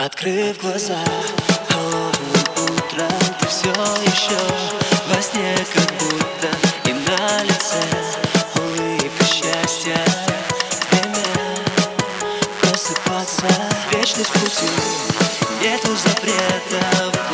Открыв глаза холодным утром Ты все еще во сне как будто И на лице. Улыбка счастья Время просыпаться. Вечность в пути Нету запретов